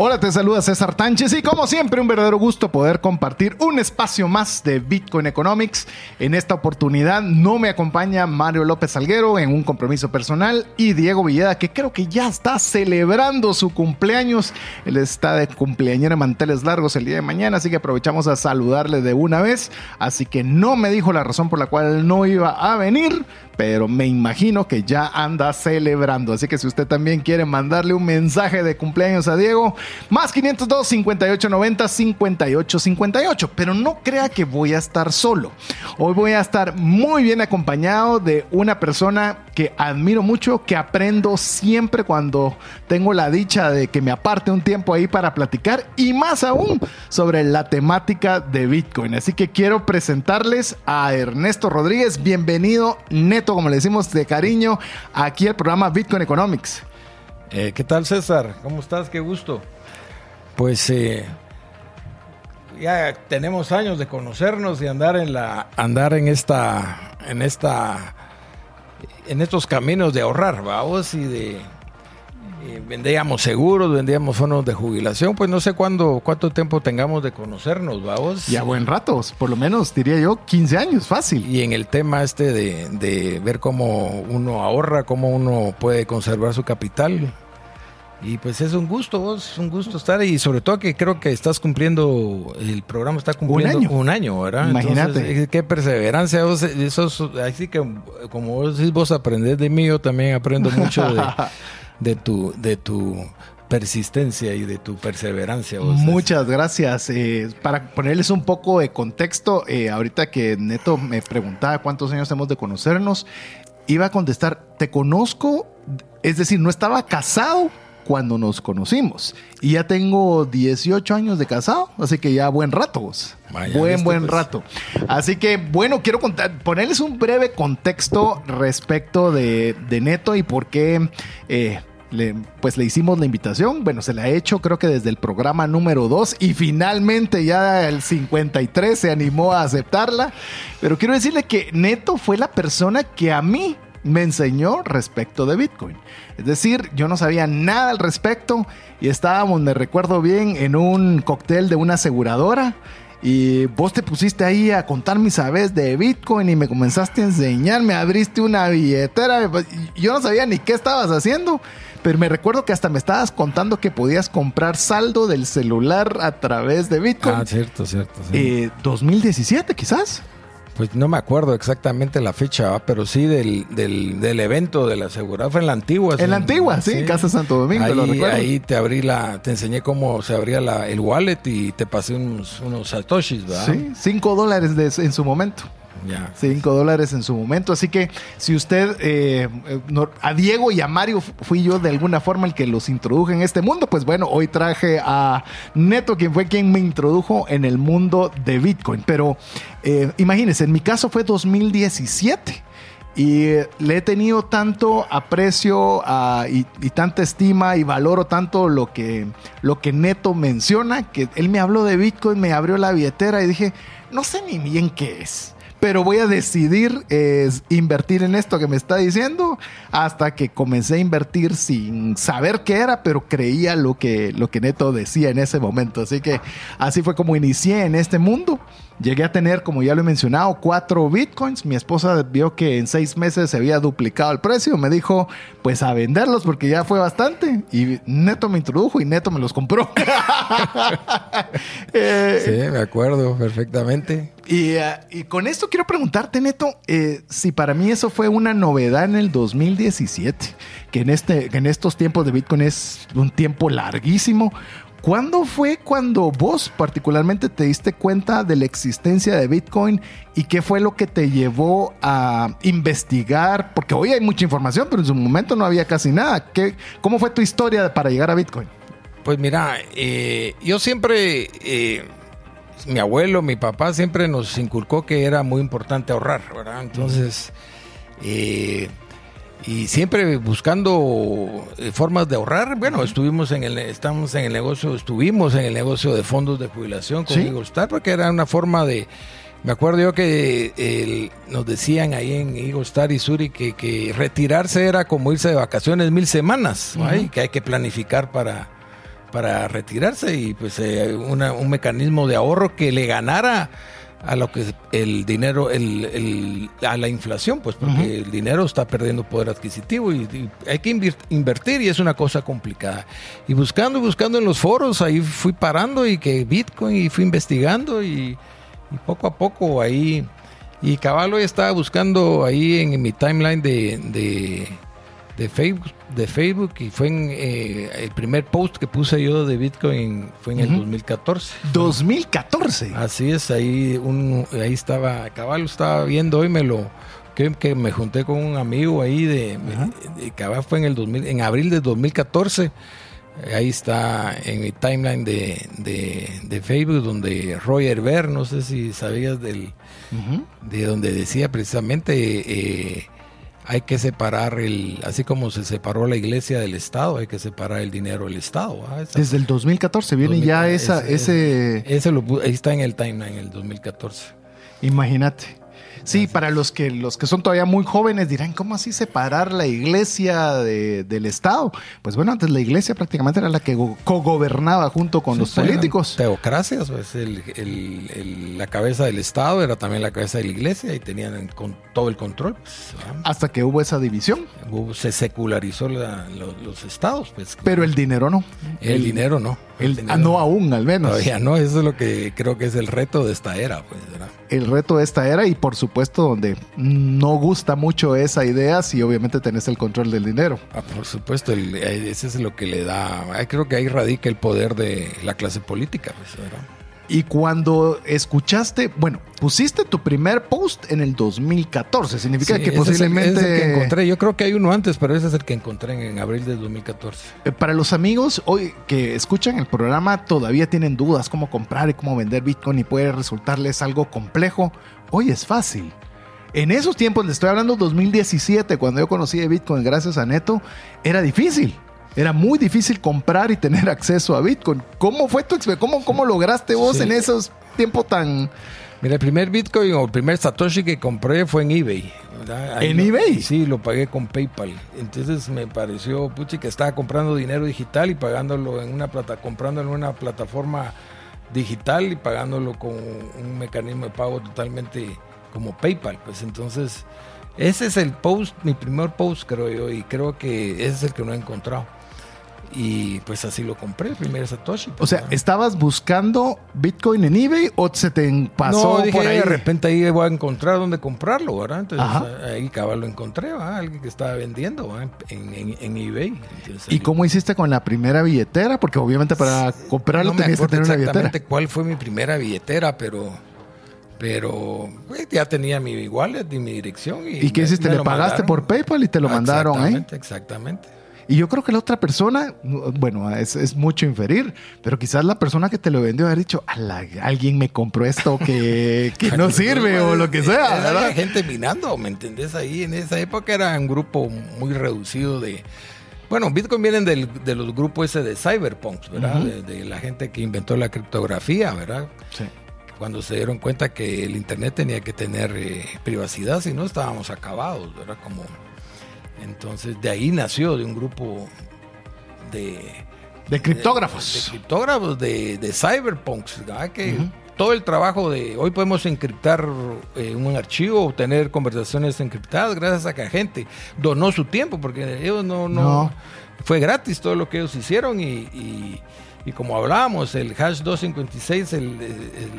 Hola, te saluda César Tánchez y como siempre un verdadero gusto poder compartir un espacio más de Bitcoin Economics. En esta oportunidad no me acompaña Mario López Salguero en un compromiso personal y Diego Villeda que creo que ya está celebrando su cumpleaños. Él está de cumpleañero en manteles largos el día de mañana, así que aprovechamos a saludarle de una vez. Así que no me dijo la razón por la cual no iba a venir, pero me imagino que ya anda celebrando. Así que si usted también quiere mandarle un mensaje de cumpleaños a Diego, más 502 5890 5858. Pero no crea que voy a estar solo. Hoy voy a estar muy bien acompañado de una persona que admiro mucho, que aprendo siempre cuando tengo la dicha de que me aparte un tiempo ahí para platicar y más aún sobre la temática de Bitcoin. Así que quiero presentarles a Ernesto Rodríguez. Bienvenido, Neto como le decimos de cariño, aquí el programa Bitcoin Economics. Eh, ¿Qué tal César? ¿Cómo estás? Qué gusto. Pues eh, ya tenemos años de conocernos y andar en la andar en esta en esta en estos caminos de ahorrar, vamos, y de vendíamos seguros, vendíamos fondos de jubilación, pues no sé cuándo, cuánto tiempo tengamos de conocernos, vamos. Ya buen rato, por lo menos diría yo 15 años, fácil. Y en el tema este de, de ver cómo uno ahorra, cómo uno puede conservar su capital. Y pues es un gusto, es un gusto estar y sobre todo que creo que estás cumpliendo, el programa está cumpliendo un año, un año ¿verdad? Imagínate. qué perseverancia, eso así que como vos decís, vos aprendés de mí, yo también aprendo mucho de, de tu, de tu persistencia y de tu perseverancia. Muchas gracias. Eh, para ponerles un poco de contexto, eh, ahorita que Neto me preguntaba cuántos años hemos de conocernos, iba a contestar, te conozco, es decir, no estaba casado cuando nos conocimos. Y ya tengo 18 años de casado, así que ya buen rato. Vos. buen, buen pues. rato. Así que, bueno, quiero contar, ponerles un breve contexto respecto de, Neto y por qué eh, pues le hicimos la invitación. Bueno, se la ha hecho creo que desde el programa número 2 y finalmente ya el 53 se animó a aceptarla. Pero quiero decirle que Neto fue la persona que a mí me enseñó respecto de Bitcoin. Es decir, yo no sabía nada al respecto y estábamos, me recuerdo bien, en un cóctel de una aseguradora. Y vos te pusiste ahí a contar mis sabes de Bitcoin y me comenzaste a enseñar, me abriste una billetera. Yo no sabía ni qué estabas haciendo, pero me recuerdo que hasta me estabas contando que podías comprar saldo del celular a través de Bitcoin. Ah, cierto, cierto. Sí. 2017 eh, quizás. Pues no me acuerdo exactamente la fecha, pero sí del, del, evento de la seguridad. Fue en la antigua. En la antigua, sí, en Casa Santo Domingo, ahí, lo recuerdo. Ahí te abrí la, te enseñé cómo se abría la, el wallet y te pasé unos, unos satoshis, ¿verdad? Sí, cinco dólares de, en su momento. 5 dólares en su momento. Así que si usted, eh, a Diego y a Mario fui yo de alguna forma el que los introduje en este mundo, pues bueno, hoy traje a Neto, quien fue quien me introdujo en el mundo de Bitcoin. Pero eh, imagínense, en mi caso fue 2017. Y le he tenido tanto aprecio y, y, tanta estima y valoro tanto lo que, lo que Neto menciona, que él me habló de Bitcoin, me abrió la billetera y dije, no sé ni bien qué es pero voy a decidir invertir en esto que me está diciendo hasta que comencé a invertir sin saber qué era, pero creía lo que, lo que Neto decía en ese momento. Así que así fue como inicié en este mundo. Llegué a tener, como ya lo he mencionado, cuatro bitcoins. Mi esposa vio que en seis meses se había duplicado el precio. Me dijo, pues a venderlos porque ya fue bastante. Y Neto me introdujo y Neto me los compró. Eh, sí, me acuerdo perfectamente. Y, eh, y con esto quiero preguntarte, Neto, eh, si para mí eso fue una novedad en el 2017, que en, este, que en estos tiempos de Bitcoin es un tiempo larguísimo. ¿Cuándo fue cuando vos particularmente te diste cuenta de la existencia de Bitcoin y qué fue lo que te llevó a investigar? Porque hoy hay mucha información, pero en su momento no había casi nada. ¿Qué, ¿Cómo fue tu historia para llegar a Bitcoin? Pues mira, eh, yo siempre, eh, mi abuelo, mi papá siempre nos inculcó que era muy importante ahorrar, ¿verdad? Entonces, eh, y siempre buscando eh, formas de ahorrar. Bueno, estuvimos en el, estamos en el negocio, estuvimos en el negocio de fondos de jubilación con ¿Sí? Eagle Star, porque era una forma de, me acuerdo yo que el- nos decían ahí en Eagle Star y Suri que, que retirarse era como irse de vacaciones mil semanas, que hay que planificar para, para retirarse y pues eh, una- un mecanismo de ahorro que le ganara a lo que el dinero, el, el- a la inflación, pues porque el dinero está perdiendo poder adquisitivo y, y hay que invertir y es una cosa complicada. Y buscando y buscando en los foros, ahí fui parando y que Bitcoin y fui investigando y, y poco a poco ahí, y Caballo estaba buscando ahí en, mi timeline de, de, de Facebook, de Facebook y fue en eh, el primer post que puse yo de Bitcoin fue en el 2014. 2014. Así es, ahí un, ahí estaba, Caballo estaba viendo hoy me lo que, que me junté con un amigo ahí de, de Cabal fue en el 2000, en abril de 2014. Eh, Ahí está en mi timeline de, de, de Facebook donde Roger Ver, no sé si sabías del, de donde decía precisamente eh, hay que separar el, así como se separó la iglesia del Estado, hay que separar el dinero del Estado. ¿ah? Esa- Desde el 2014 viene ya esa, ese- ese, ese lo ahí está en el timeline, en el 2014. imagínate. Sí, para los que los que son todavía muy jóvenes dirán, ¿cómo así separar la iglesia de- del Estado? Pues bueno, antes la iglesia prácticamente era la que go- cogobernaba junto con los Sí, políticos. Teocracias, pues el- el- el- la cabeza del Estado era también la cabeza de la iglesia y tenían con, todo el control. pues. Hasta que hubo esa división. Hubo- se secularizó la- lo- los estados, pues. Pero el dinero no. el, dinero no. El- ah, no aún, al menos. Todavía no, eso es lo que creo que es el reto de esta era, pues, el reto de esta era y por supuesto donde no gusta mucho esa idea si obviamente tenés el control del dinero. Ah, por supuesto, el- eh, ese es lo que le da, creo que ahí radica el poder de la clase política, pues, ¿verdad? Y cuando escuchaste, bueno, pusiste tu primer post en el 2014, significa Sí, que ese es el- posiblemente ese es el que encontré. Yo creo que hay uno antes, pero ese es el que encontré en, abril del 2014. Eh, Para los amigos hoy que escuchan el programa todavía tienen dudas cómo comprar y cómo vender Bitcoin y puede resultarles algo complejo. Hoy es fácil. En esos tiempos, les estoy hablando 2017, cuando yo conocí de Bitcoin gracias a Neto, era difícil. Era muy difícil comprar y tener acceso a Bitcoin. ¿Cómo fue tu? ¿Cómo, ¿Cómo lograste vos Sí. en esos tiempos tan... Mira, el primer Bitcoin o el primer Satoshi que compré fue en eBay. ¿En lo- eBay? Sí, lo pagué con PayPal. Entonces me pareció, puchi, que estaba comprando dinero digital y pagándolo en una plata, comprándolo en una plataforma digital y pagándolo con un mecanismo de pago totalmente como PayPal. Pues entonces, ese es el post, mi primer post, creo yo, y creo que ese es el que no he encontrado. Y pues así lo compré, el primer Satoshi. O pues, sea, ¿verdad? ¿estabas buscando Bitcoin en eBay o se te pasó no, dije, por ahí? de repente ahí voy a encontrar dónde comprarlo, ¿verdad? Entonces Ajá. ahí cabal lo encontré, ¿verdad? Alguien que estaba vendiendo ¿verdad? en, en, en eBay. Entonces, ¿Y cómo hiciste con la primera billetera? Porque obviamente para comprarlo no me tenías que tener una billetera. exactamente cuál fue mi primera billetera, pero pero pues, ya tenía mi wallet y mi dirección. ¿Y, ¿Y qué hiciste? ¿Le pagaste mandaron. por PayPal y te lo mandaron ahí? Exactamente, exactamente. Y yo creo que la otra persona, bueno, es, es mucho inferir, pero quizás la persona que te lo vendió haber dicho, "Ala, alguien me compró esto que, que no sirve o lo que sea, Era gente minando, ¿me entendés? Ahí en esa época era un grupo muy reducido de... Bueno, Bitcoin vienen del- de los grupos ese de cyberpunks, ¿verdad? De la gente que inventó la criptografía, ¿verdad? Sí. Cuando se dieron cuenta que el Internet tenía que tener eh, privacidad, si no estábamos acabados, ¿verdad? Como... Entonces de ahí nació de un grupo de De criptógrafos. de, de criptógrafos, de, de cyberpunks, ¿verdad? que todo el trabajo de hoy podemos encriptar eh, un archivo o tener conversaciones encriptadas gracias a que la gente donó su tiempo, porque ellos no, no, No. fue gratis todo lo que ellos hicieron y, y- y como hablábamos, el hash 256, el,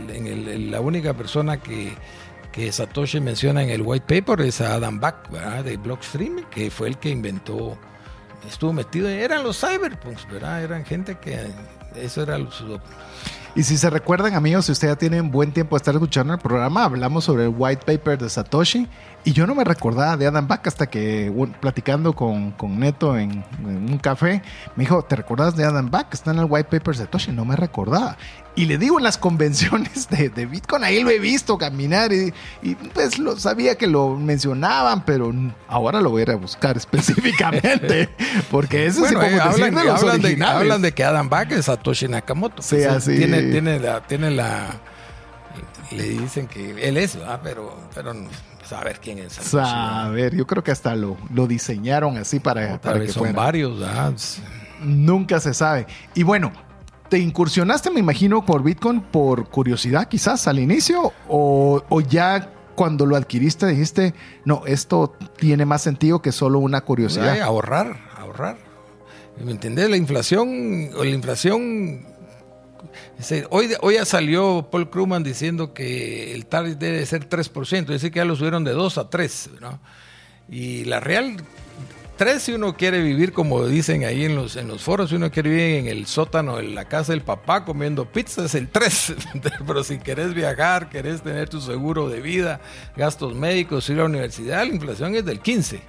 el- el- la única persona que, que Satoshi menciona en el white paper es a Adam Back, ¿verdad? de Blockstream, que fue el que inventó estuvo metido, eran los cyberpunks, ¿verdad? Eran gente que eso era su... Y si se recuerdan, amigos, si ustedes ya tienen buen tiempo de estar escuchando el programa, hablamos sobre el white paper de Satoshi. Y yo no me recordaba de Adam Back hasta que un- platicando con, con Neto en, en un café, me dijo, ¿te recordás de Adam Back? Está en el white paper de Satoshi. No me recordaba. Y le digo en las convenciones de, de Bitcoin, ahí lo he visto caminar y, y, pues lo sabía que lo mencionaban, pero ahora lo voy a ir a buscar específicamente. Porque eso Bueno, sí eh, podemos decir hablan, de los hablan de, hablan de que Adam Back es Satoshi Nakamoto. Sí, así. Tiene, tiene la, tiene la. Le dicen que él es, ¿verdad? Pero, pero no, saber quién es. Saber, yo creo que hasta lo, lo diseñaron así para, Tal para que son fuera. varios, ¿verdad? Nunca se sabe. Y bueno, ¿te incursionaste, me imagino, por Bitcoin por curiosidad quizás al inicio? ¿O, o ya cuando lo adquiriste dijiste, no, esto tiene más sentido que solo una Ay, curiosidad? ahorrar, ahorrar. ¿Me entendés? La inflación, o la inflación. Hoy, hoy ya salió Paul Krugman diciendo que el target debe ser 3%, es decir, que ya lo subieron de 2 a 3, ¿no? Y la real, 3 si uno quiere vivir, como dicen ahí en los, en los foros, si uno quiere vivir en el sótano, en la casa del papá comiendo pizza, es el 3. Pero si querés viajar, querés tener tu seguro de vida, gastos médicos, ir a la universidad, la inflación es del 15.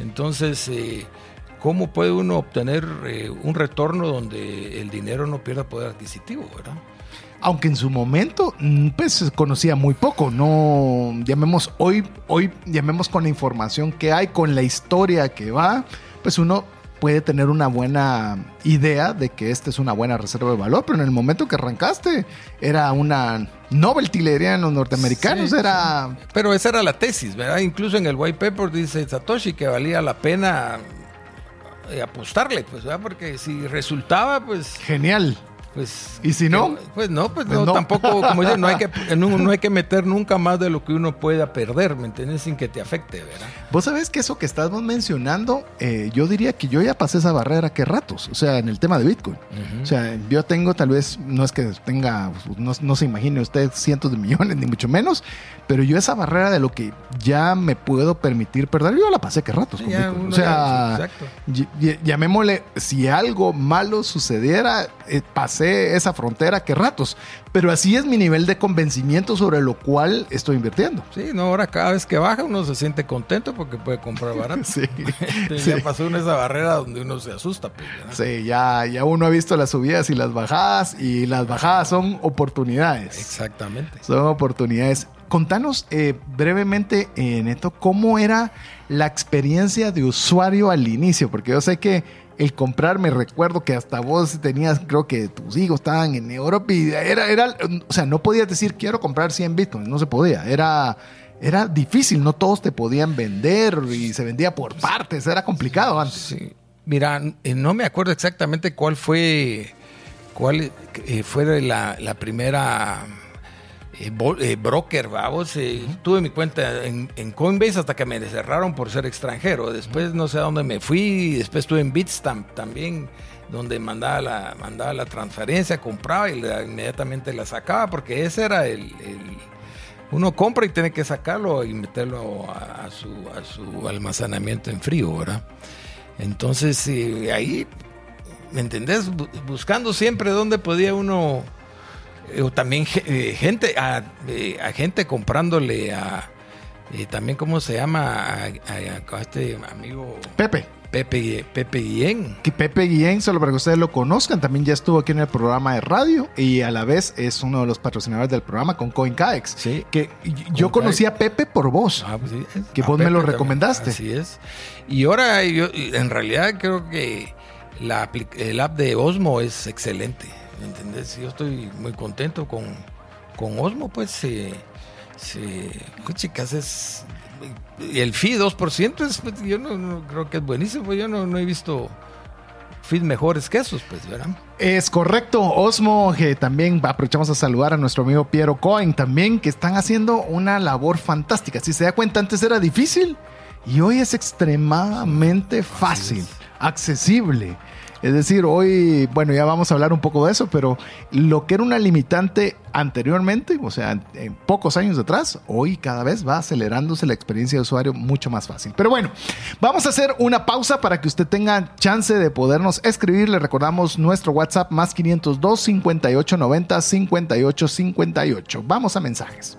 Entonces, eh, ¿cómo puede uno obtener eh, un retorno donde el dinero no pierda poder adquisitivo, verdad? Aunque en su momento, mm, pues se conocía muy poco, no llamemos hoy, hoy llamemos con la información que hay, con la historia que va, pues uno puede tener una buena idea de que esta es una buena reserva de valor, pero en el momento que arrancaste era una novelty, le dirían los norteamericanos, Sí, era Pero esa era la tesis, ¿verdad? Incluso en el white paper dice Satoshi que valía la pena eh, apostarle, pues. Porque si resultaba, pues, genial. Pues... ¿Y si no? que- Pues no, pues, Pues no, no. tampoco, como dicen, no hay, que, no, no hay que meter nunca más de lo que uno pueda perder, ¿me entiendes? Sin que te afecte, ¿verdad? Vos sabés que eso que estamos mencionando, eh, yo diría que yo ya pasé esa barrera que ratos, o sea, en el tema de Bitcoin. O sea, yo tengo tal vez, no es que tenga, no, no se imagine usted cientos de millones, ni mucho menos, pero yo esa barrera de lo que ya me puedo permitir perder, yo la pasé que ratos. Sí, con ya Bitcoin. uno O sea, ya- llamémosle, si algo malo sucediera, eh, pasé esa frontera que ratos. Pero así es mi nivel de convencimiento sobre lo cual estoy invirtiendo. Sí, no, ahora cada vez que baja uno se siente contento porque puede comprar barato. Sí. Entonces Sí. Ya pasó uno esa barrera donde uno se asusta. Pues. Sí, ya, ya uno ha visto las subidas y las bajadas, y las bajadas son oportunidades. Exactamente. Son oportunidades. Contanos eh, brevemente, eh, Neto, cómo era la experiencia de usuario al inicio, porque yo sé que el comprar, me recuerdo que hasta vos tenías, creo que tus hijos estaban en Europa y era, era, o sea, no podías decir quiero comprar 100 bitcoins, no se podía, era, era difícil, no todos te podían vender y se vendía por partes, era complicado antes. Sí. Mira, eh, no me acuerdo exactamente cuál fue cuál eh, fue la, la primera eh, eh, broker, vamos. eh, Tuve mi cuenta en, en Coinbase hasta que me cerraron por ser extranjero. Después no sé a dónde me fui. Después estuve en Bitstamp también, donde mandaba la, mandaba la transferencia, compraba y la- inmediatamente la sacaba, porque ese era el, el- uno compra y tiene que sacarlo y meterlo a, a su, a su almacenamiento en frío, ¿verdad? Entonces, eh, ahí, ¿me entendés? Bu- Buscando siempre dónde podía uno, o también eh, gente, a, eh, a gente comprándole a, eh, también, ¿cómo se llama? A, a- a este amigo Pepe. Pepe, Pepe Guillén. que Pepe Guillén, solo para que ustedes lo conozcan, también ya estuvo aquí en el programa de radio y a la vez es uno de los patrocinadores del programa con CoinCaex. Sí. Que yo conocí a Pepe por vos. Ah, pues sí, Que vos me lo también. recomendaste. Así es. Y ahora, yo, en realidad, creo que la, el app de Osmo es excelente. ¿Me entendés? Yo estoy muy contento con, con Osmo, pues. se- ¿qué chicas, es. El fee 2% es, pues, yo no, no creo que es buenísimo. Yo no, no he visto fees mejores que esos, pues, ¿verdad? Es correcto, Osmo, que también aprovechamos a saludar a nuestro amigo Piero Cohen también, que están haciendo una labor fantástica. Si se da cuenta, antes era difícil y hoy es extremadamente fácil, accesible. Es decir, hoy, bueno, ya vamos a hablar un poco de eso, pero lo que era una limitante anteriormente, o sea, en pocos años atrás, hoy cada vez va acelerándose la experiencia de usuario mucho más fácil. Pero bueno, vamos a hacer una pausa para que usted tenga chance de podernos escribir. Le recordamos nuestro WhatsApp más 502 5890 5858. Vamos a mensajes.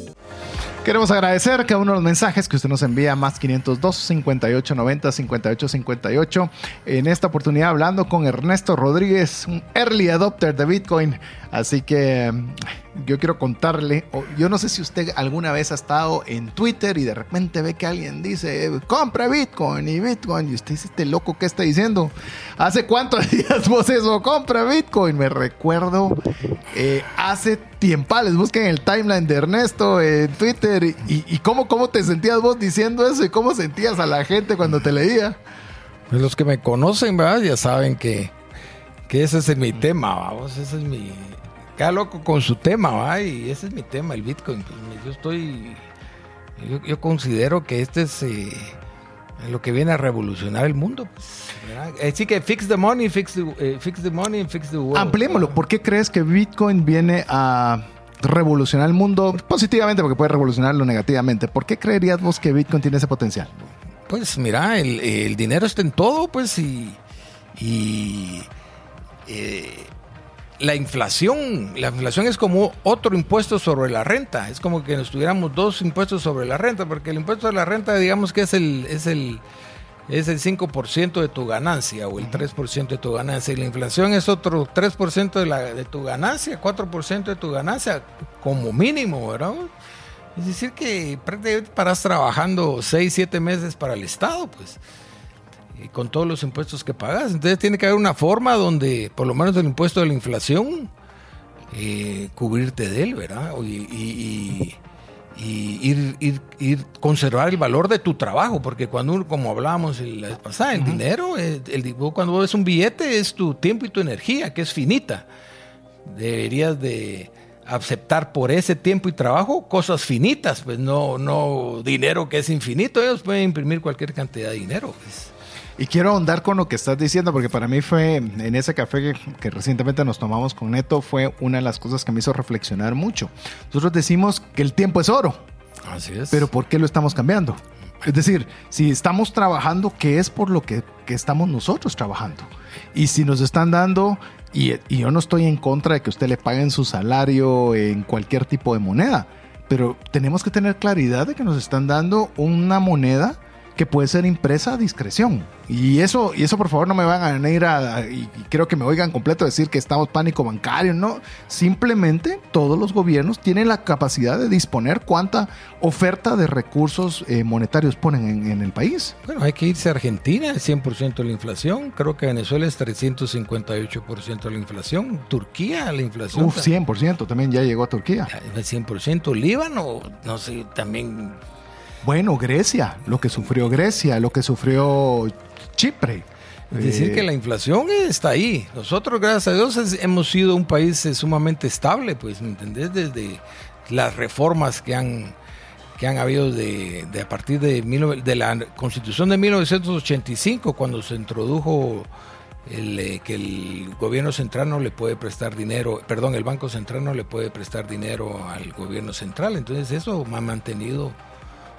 Queremos agradecer cada uno de los mensajes que usted nos envía más 502 58 90 58 58. En esta oportunidad hablando con Ernesto Rodríguez, un early adopter de Bitcoin. Así que yo quiero contarle, yo no sé si usted alguna vez ha estado en Twitter y de repente ve que alguien dice, compra Bitcoin y Bitcoin. Y usted dice, este loco, ¿qué está diciendo? ¿Hace cuántos días vos eso? Compra Bitcoin. Me recuerdo eh, hace tiempales, busquen el timeline de Ernesto en Twitter y, cómo, cómo te sentías vos diciendo eso y cómo sentías a la gente cuando te leía. Pues los que me conocen, ¿verdad? Ya saben que, que ese es mi tema, vamos, ese es mi, cada loco con su tema, ¿va? y ese es mi tema, el Bitcoin. Pues, yo estoy, yo, considero que este es eh, lo que viene a revolucionar el mundo. Pues, Así que fix the money, fix the, eh, fix the money, fix the world. Ampliémoslo. ¿Por qué crees que Bitcoin viene a revolucionar el mundo positivamente? Porque puede revolucionarlo negativamente. ¿Por qué creerías vos que Bitcoin tiene ese potencial? Pues mira, el, dinero está en todo, pues, y, y eh, la inflación, la inflación es como otro impuesto sobre la renta, es como que nos tuviéramos dos impuestos sobre la renta, porque el impuesto de la renta digamos que es el es el es el 5% de tu ganancia o el 3% de tu ganancia y la inflación es otro 3% de, la, de tu ganancia, 4% de tu ganancia como mínimo, ¿verdad? Es decir que prácticamente paras trabajando 6, 7 meses para el Estado, pues con todos los impuestos que pagas. Entonces tiene que haber una forma donde, por lo menos el impuesto de la inflación, eh, cubrirte de él, ¿verdad? Y, ir, conservar el valor de tu trabajo, porque cuando como hablábamos la vez pasada, el dinero, el, el, cuando ves un billete es tu tiempo y tu energía, que es finita. Deberías de aceptar por ese tiempo y trabajo cosas finitas, pues no, no dinero que es infinito, ellos pueden imprimir cualquier cantidad de dinero. Pues. Y quiero ahondar con lo que estás diciendo, porque para mí fue en ese café que, recientemente nos tomamos con Neto, fue una de las cosas que me hizo reflexionar mucho. Nosotros decimos que el tiempo es oro. Así es. Pero ¿por qué lo estamos cambiando? Es decir, si estamos trabajando, ¿qué es por lo que, estamos nosotros trabajando? Y si nos están dando, y, y, yo no estoy en contra de que usted le paguen su salario en cualquier tipo de moneda, pero tenemos que tener claridad de que nos están dando una moneda que puede ser impresa a discreción. Y eso, y eso por favor no me van a ir a, y creo que me oigan completo decir que estamos pánico bancario, no. Simplemente todos los gobiernos tienen la capacidad de disponer cuánta oferta de recursos eh, monetarios ponen en, el país. Bueno, hay que irse a Argentina, el 100% de la inflación. Creo que Venezuela es 358% de la inflación. Turquía, la inflación. Uf, 100% también ya llegó a Turquía. El 100%. Líbano, no sé, también bueno, Grecia, lo que sufrió Grecia, lo que sufrió Chipre. Es decir, que la inflación está ahí. Nosotros, gracias a Dios, hemos sido un país eh, sumamente estable, pues, ¿me entendés? Desde las reformas que han, que han habido de, de a partir de, mil- de la constitución de 1985, cuando se introdujo el, eh, que el gobierno central no le puede prestar dinero, perdón, el Banco Central no le puede prestar dinero al gobierno central. Entonces eso ha mantenido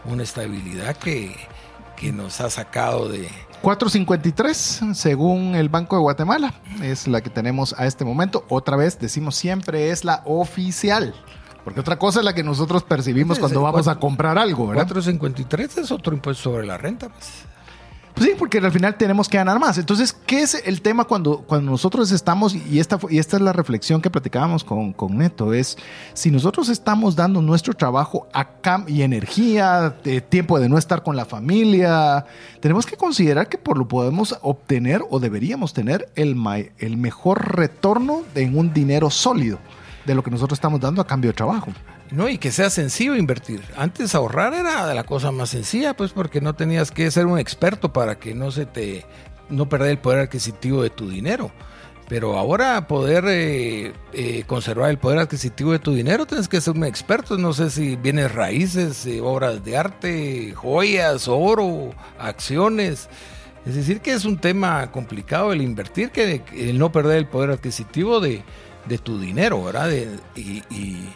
una estabilidad que, que nos ha sacado de... 453, según el Banco de Guatemala, es la que tenemos a este momento. Otra vez, decimos siempre, es la oficial. Porque otra cosa es la que nosotros percibimos cuando vamos a comprar algo, ¿verdad? 453 es otro impuesto sobre la renta. Pues. Pues sí, porque al final tenemos que ganar más. Entonces, ¿qué es el tema cuando, cuando nosotros estamos, y esta, y esta es la reflexión que platicábamos con, con Neto, es si nosotros estamos dando nuestro trabajo a cam- y energía, de tiempo de no estar con la familia, tenemos que considerar que por lo podemos obtener o deberíamos tener el, el mejor retorno en un dinero sólido de lo que nosotros estamos dando a cambio de trabajo. No, y que sea sencillo invertir. Antes ahorrar era la cosa más sencilla, pues porque no tenías que ser un experto para que no se te no perder el poder adquisitivo de tu dinero. Pero ahora poder eh, eh, conservar el poder adquisitivo de tu dinero tienes que ser un experto. No sé si bienes raíces, eh, obras de arte, joyas, oro, acciones. Es decir, que es un tema complicado el invertir, que el no perder el poder adquisitivo de, de tu dinero, ¿verdad? Y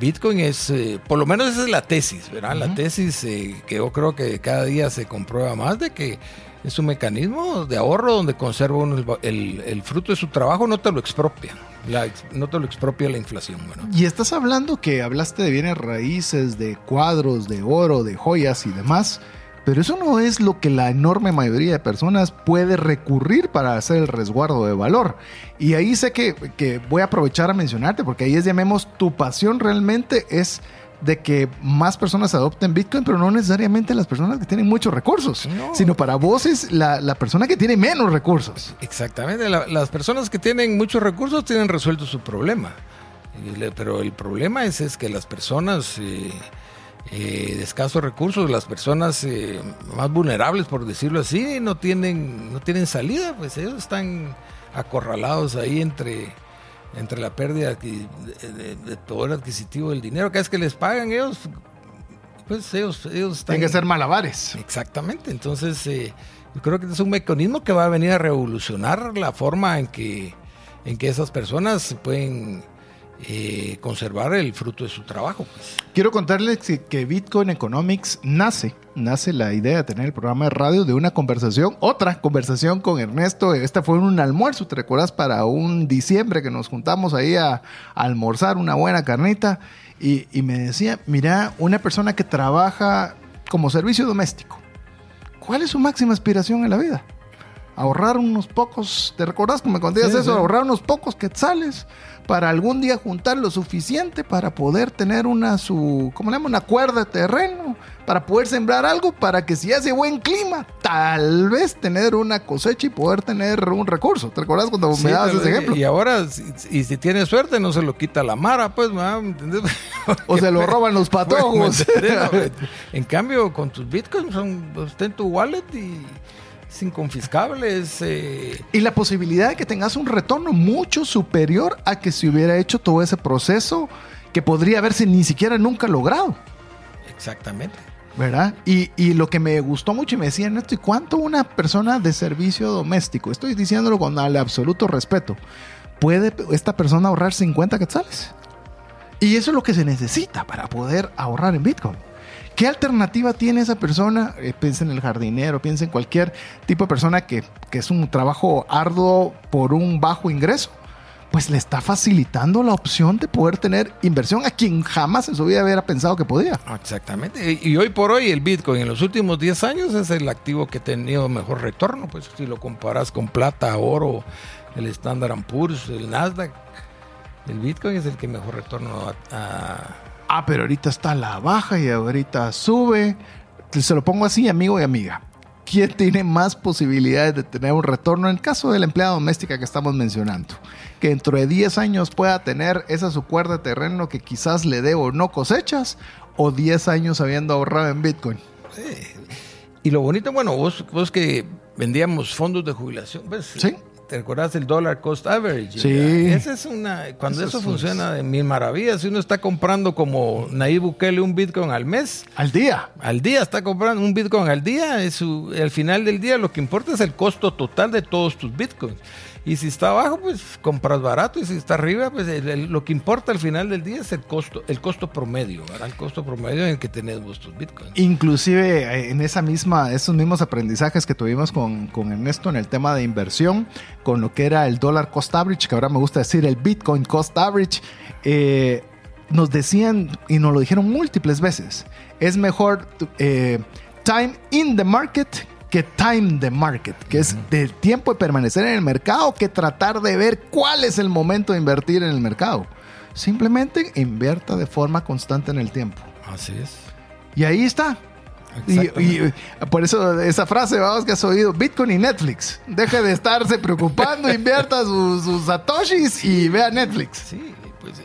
Bitcoin es, eh, por lo menos esa es la tesis, ¿verdad? La tesis eh, que yo creo que cada día se comprueba más de que es un mecanismo de ahorro donde conserva uno el, el- el fruto de su trabajo, no te lo expropia, la no te lo expropia la inflación, ¿verdad? Y estás hablando que hablaste de bienes raíces, de cuadros, de oro, de joyas y demás, pero eso no es lo que la enorme mayoría de personas puede recurrir para hacer el resguardo de valor. Y ahí sé que, que voy a aprovechar a mencionarte, porque ahí es, llamemos, tu pasión realmente es de que más personas adopten Bitcoin, pero no necesariamente las personas que tienen muchos recursos, No. sino para vos es la, la persona que tiene menos recursos. Exactamente, la- las personas que tienen muchos recursos tienen resuelto su problema, pero el problema es, es que las personas eh, eh, de escasos recursos, las personas eh, más vulnerables, por decirlo así, no tienen, no tienen salida, pues ellos están acorralados ahí entre, entre la pérdida de, de- de poder adquisitivo del dinero. Cada vez que les pagan ellos, pues ellos, ellos están... Tienen que ser malabares. Exactamente, entonces eh, yo creo que es un mecanismo que va a venir a revolucionar la forma en que, en que esas personas pueden eh, conservar el fruto de su trabajo. pues. Quiero contarles que- Bitcoin Economics nace, nace la idea de tener el programa de radio de una conversación, otra conversación con Ernesto. Esta fue un almuerzo, ¿te recuerdas? Para un diciembre que nos juntamos ahí a, a almorzar una buena carnita. Y, y me decía, mira, una persona que trabaja como servicio doméstico, ¿cuál es su máxima aspiración en la vida? Ahorrar unos pocos, ¿te recordás que me contabas Sí, eso? sí. Ahorrar unos pocos quetzales para algún día juntar lo suficiente para poder tener una su, ¿cómo le llaman? Una cuerda de terreno, para poder sembrar algo, para que si hace buen clima, tal vez tener una cosecha y poder tener un recurso. ¿Te recuerdas cuando Sí, me dabas ese ejemplo? Y ahora, si- y si tiene suerte, no se lo quita la mara, pues. ¿Me entendés? O se lo roban los patojos. En cambio, con tus bitcoins, son, está en tu wallet y es inconfiscable, es... eh, Y la posibilidad de que tengas un retorno mucho superior a que si hubiera hecho todo ese proceso que podría haberse ni siquiera nunca logrado. exactamente. ¿verdad? Y, y lo que me gustó mucho y me decían esto, ¿y cuánto una persona de servicio doméstico, estoy diciéndolo con el absoluto respeto, puede esta persona ahorrar 50 quetzales? Y eso es lo que se necesita para poder ahorrar en Bitcoin. ¿Qué alternativa tiene esa persona? Eh, piensa en el jardinero, piensa en cualquier tipo de persona que, que es un trabajo arduo por un bajo ingreso. Pues le está facilitando la opción de poder tener inversión a quien jamás en su vida hubiera pensado que podía. Exactamente. Y hoy por hoy el Bitcoin en los últimos 10 años es el activo que ha tenido mejor retorno. Pues si lo comparas con plata, oro, el Standard Poor's, el Nasdaq, el Bitcoin es el que mejor retorno a- a- Ah, pero ahorita está a la baja y ahorita sube. Se lo pongo así, amigo y amiga. ¿Quién tiene más posibilidades de tener un retorno en el caso de la empleada doméstica que estamos mencionando? Que dentro de 10 años pueda tener esa su cuerda de terreno que quizás le dé o no cosechas, o 10 años habiendo ahorrado en Bitcoin. Y lo bonito, bueno, vos, vos que vendíamos fondos de jubilación, pues, Sí. ¿Te recordás el dollar cost average? Sí. Esa es una, cuando Eso eso, es- funciona de mil maravillas, si uno está comprando como Nayib Bukele un Bitcoin al mes, Al día. al día está comprando un Bitcoin al día, es su- al final del día lo que importa es el costo total de todos tus Bitcoins. Y si está abajo, pues compras barato. Y si está arriba, pues lo que importa al final del día es el costo, el costo promedio. El costo promedio en el que tenés vos tus bitcoins. Inclusive eh, en esa misma, esos mismos aprendizajes que tuvimos con, con Ernesto en el tema de inversión, con lo que era el dólar cost average, que ahora me gusta decir el Bitcoin cost average, eh, nos decían y nos lo dijeron múltiples veces, es mejor eh, time in the market que time the market, que es del tiempo de permanecer en el mercado que tratar de ver cuál es el momento de invertir en el mercado. Simplemente invierta de forma constante en el tiempo. Así es. Y ahí está. Y, y, por eso esa frase, vamos, que has oído, Bitcoin y Netflix. Deje de estarse preocupando, invierta sus, sus satoshis y vea Netflix. Sí, pues eh,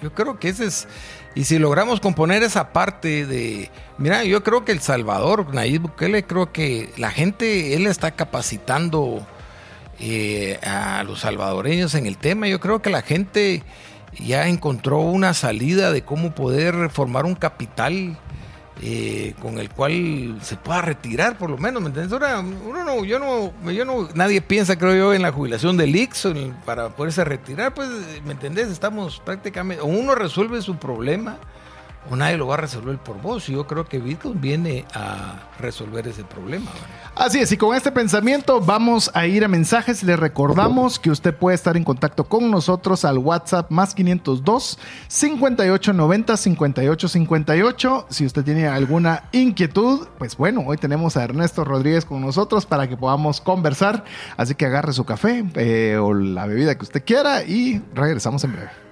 yo creo que ese es. Y si logramos componer esa parte de. Mira, yo creo que El Salvador, Nayib Bukele, creo que la gente, él está capacitando eh, a los salvadoreños en el tema. Yo creo que la gente ya encontró una salida de cómo poder formar un capital. Eh, con el cual se pueda retirar por lo menos, ¿me entiendes? Ahora, uno no, yo no, yo no, nadie piensa, creo yo, en la jubilación del IX para poderse retirar, pues, ¿me entendés? Estamos prácticamente, uno resuelve su problema o nadie lo va a resolver por vos. Y yo creo que Bitcoin viene a resolver ese problema. Así es, y con este pensamiento vamos a ir a mensajes. Le recordamos que usted puede estar en contacto con nosotros al WhatsApp más 502 5890 5858. Si usted tiene alguna inquietud, pues bueno, hoy tenemos a Ernesto Rodríguez con nosotros para que podamos conversar. Así que agarre su café eh, o la bebida que usted quiera y regresamos en breve.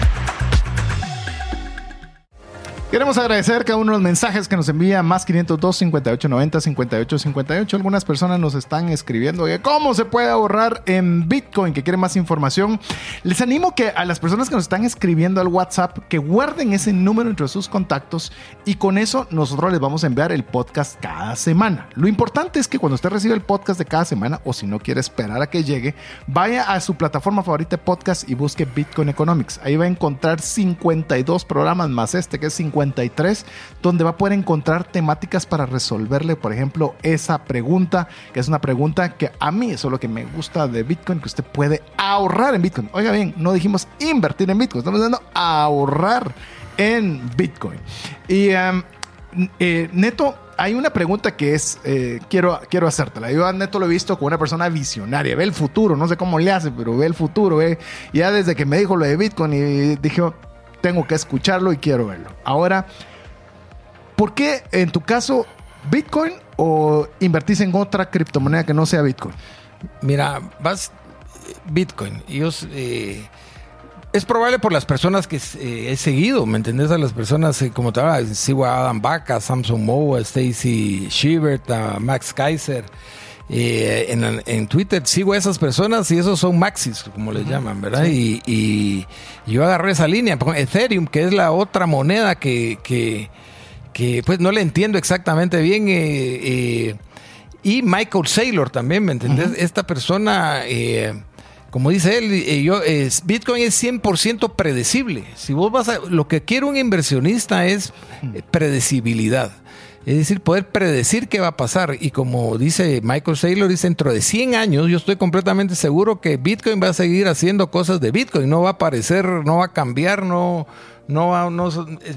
Queremos agradecer cada uno de los mensajes que nos envía más 502 5890 5858. Algunas personas nos están escribiendo que cómo se puede ahorrar en Bitcoin, que quieren más información. Les animo que a las personas que nos están escribiendo al WhatsApp que guarden ese número entre sus contactos y con eso nosotros les vamos a enviar el podcast cada semana. Lo importante es que cuando usted reciba el podcast de cada semana o si no quiere esperar a que llegue, vaya a su plataforma favorita de podcast y busque Bitcoin Economics. Ahí va a encontrar 52 programas más este que es 53, donde va a poder encontrar temáticas para resolverle, por ejemplo, esa pregunta, que es una pregunta que a mí eso es lo que me gusta de Bitcoin, que usted puede ahorrar en Bitcoin. Oiga bien, no dijimos invertir en Bitcoin, estamos diciendo ahorrar en Bitcoin. Y um, eh, Neto, hay una pregunta que es, eh, quiero, quiero hacértela. Yo a Neto lo he visto como una persona visionaria, ve el futuro, no sé cómo le hace, pero ve el futuro. Ve, ya desde que me dijo lo de Bitcoin y dije, tengo que escucharlo y quiero verlo. Ahora, ¿por qué en tu caso Bitcoin o invertís en otra criptomoneda que no sea Bitcoin? Mira, vas Bitcoin. eh, es probable por las personas que eh, he seguido, ¿me entendés? A las personas, eh, como te hablaba, sigo Adam Baca, a Samson Moe, a Stacy Shivert, a Max Kaiser. Eh, en, en, Twitter sigo a esas personas y esos son maxis, como les llaman, ¿verdad? Sí. Y, y, yo agarré esa línea. Ethereum, que es la otra moneda que, que, que pues no le entiendo exactamente bien. y Michael Saylor también, ¿me entendés? Esta persona como dice él, yo, es, Bitcoin es 100% predecible. Si vos vas a, lo que quiere un inversionista es eh, predecibilidad. Es decir, poder predecir qué va a pasar. Y como dice Michael Saylor, dice, dentro de 100 años yo estoy completamente seguro que Bitcoin va a seguir haciendo cosas de Bitcoin. No va a aparecer, no va a cambiar, no, no va, no, eh,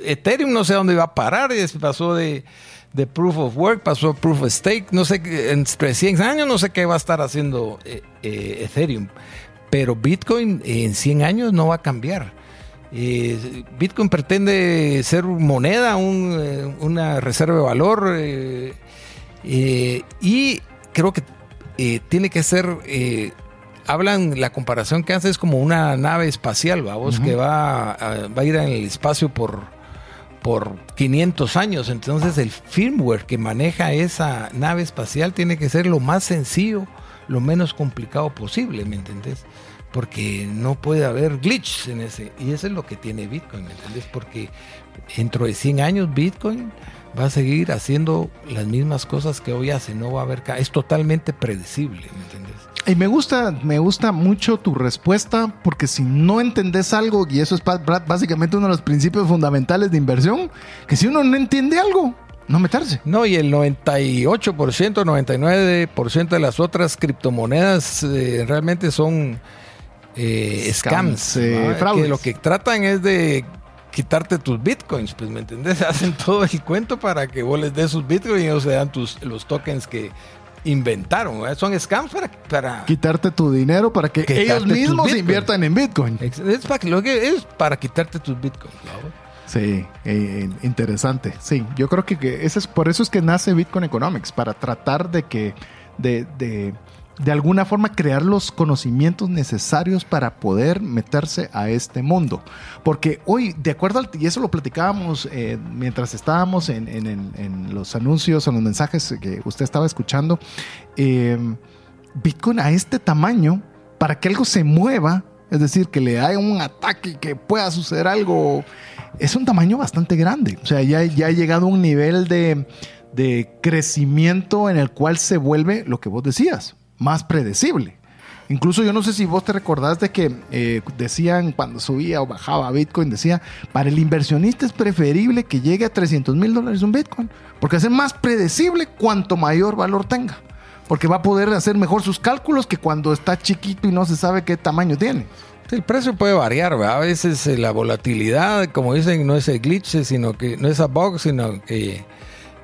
Ethereum no sé dónde va a parar. Pasó de de Proof of Work, pasó Proof of Stake, no sé, entre 100 años no sé qué va a estar haciendo eh, eh, Ethereum, pero Bitcoin en 100 años no va a cambiar. Eh, Bitcoin pretende ser moneda, una reserva de valor y creo que tiene que ser hablan, la comparación que hace es como una nave espacial, vamos, que va va a ir en el espacio por, por 500 años. Entonces el firmware que maneja esa nave espacial tiene que ser lo más sencillo, lo menos complicado posible, ¿me entendés? Porque no puede haber glitches en ese. Y eso es lo que tiene Bitcoin, ¿me entendés? Porque dentro de 100 años Bitcoin va a seguir haciendo las mismas cosas que hoy hace. No va a haber... Es totalmente predecible, ¿me entendés? Y me gusta, me gusta mucho tu respuesta, porque si no entendés algo, y eso es básicamente uno de los principios fundamentales de inversión, que si uno no entiende algo, no meterse. No, y el 98%, 99% de las otras criptomonedas eh, realmente son eh, scams. Eh, que lo que tratan es de quitarte tus bitcoins, pues me entendés, hacen todo el cuento para que vos les des sus bitcoins y ellos se dan tus, los tokens que inventaron. ¿eh? Son scams para, quitarte tu dinero para que ellos mismos inviertan en Bitcoin. Es para, lo que es para quitarte tus Bitcoins. Sí, eh, interesante. Sí, yo creo que, es, por eso es que nace Bitcoin Economics, para tratar de que de, de de alguna forma crear los conocimientos necesarios para poder meterse a este mundo. Porque hoy, de acuerdo al, y eso lo platicábamos eh, mientras estábamos en, los anuncios, en los mensajes que usted estaba escuchando, eh, Bitcoin a este tamaño, para que algo se mueva, es decir, que le haya un ataque, que pueda suceder algo, es un tamaño bastante grande. O sea, ya, ya ha llegado a un nivel de, de crecimiento en el cual se vuelve lo que vos decías, más predecible. Incluso yo no sé si vos te recordás de que eh, decían cuando subía o bajaba Bitcoin, decía, para el inversionista es preferible que llegue a 300 mil dólares un Bitcoin, porque es más predecible cuanto mayor valor tenga, porque va a poder hacer mejor sus cálculos que cuando está chiquito y no se sabe qué tamaño tiene. El precio puede variar, a veces eh, la volatilidad, como dicen, no es el glitch, sino que no es a bug, sino que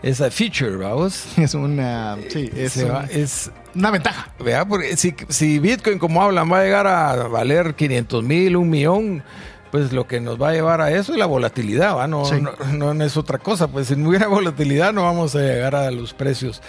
esa feature, vamos. Es una. Sí, es, es una ventaja. Vea, porque si, si, Bitcoin, como hablan, va a llegar a valer 500 mil, un millón, pues lo que nos va a llevar a eso es la volatilidad, ¿va? No, no, no, es otra cosa. Pues si no hubiera volatilidad, no vamos a llegar a los precios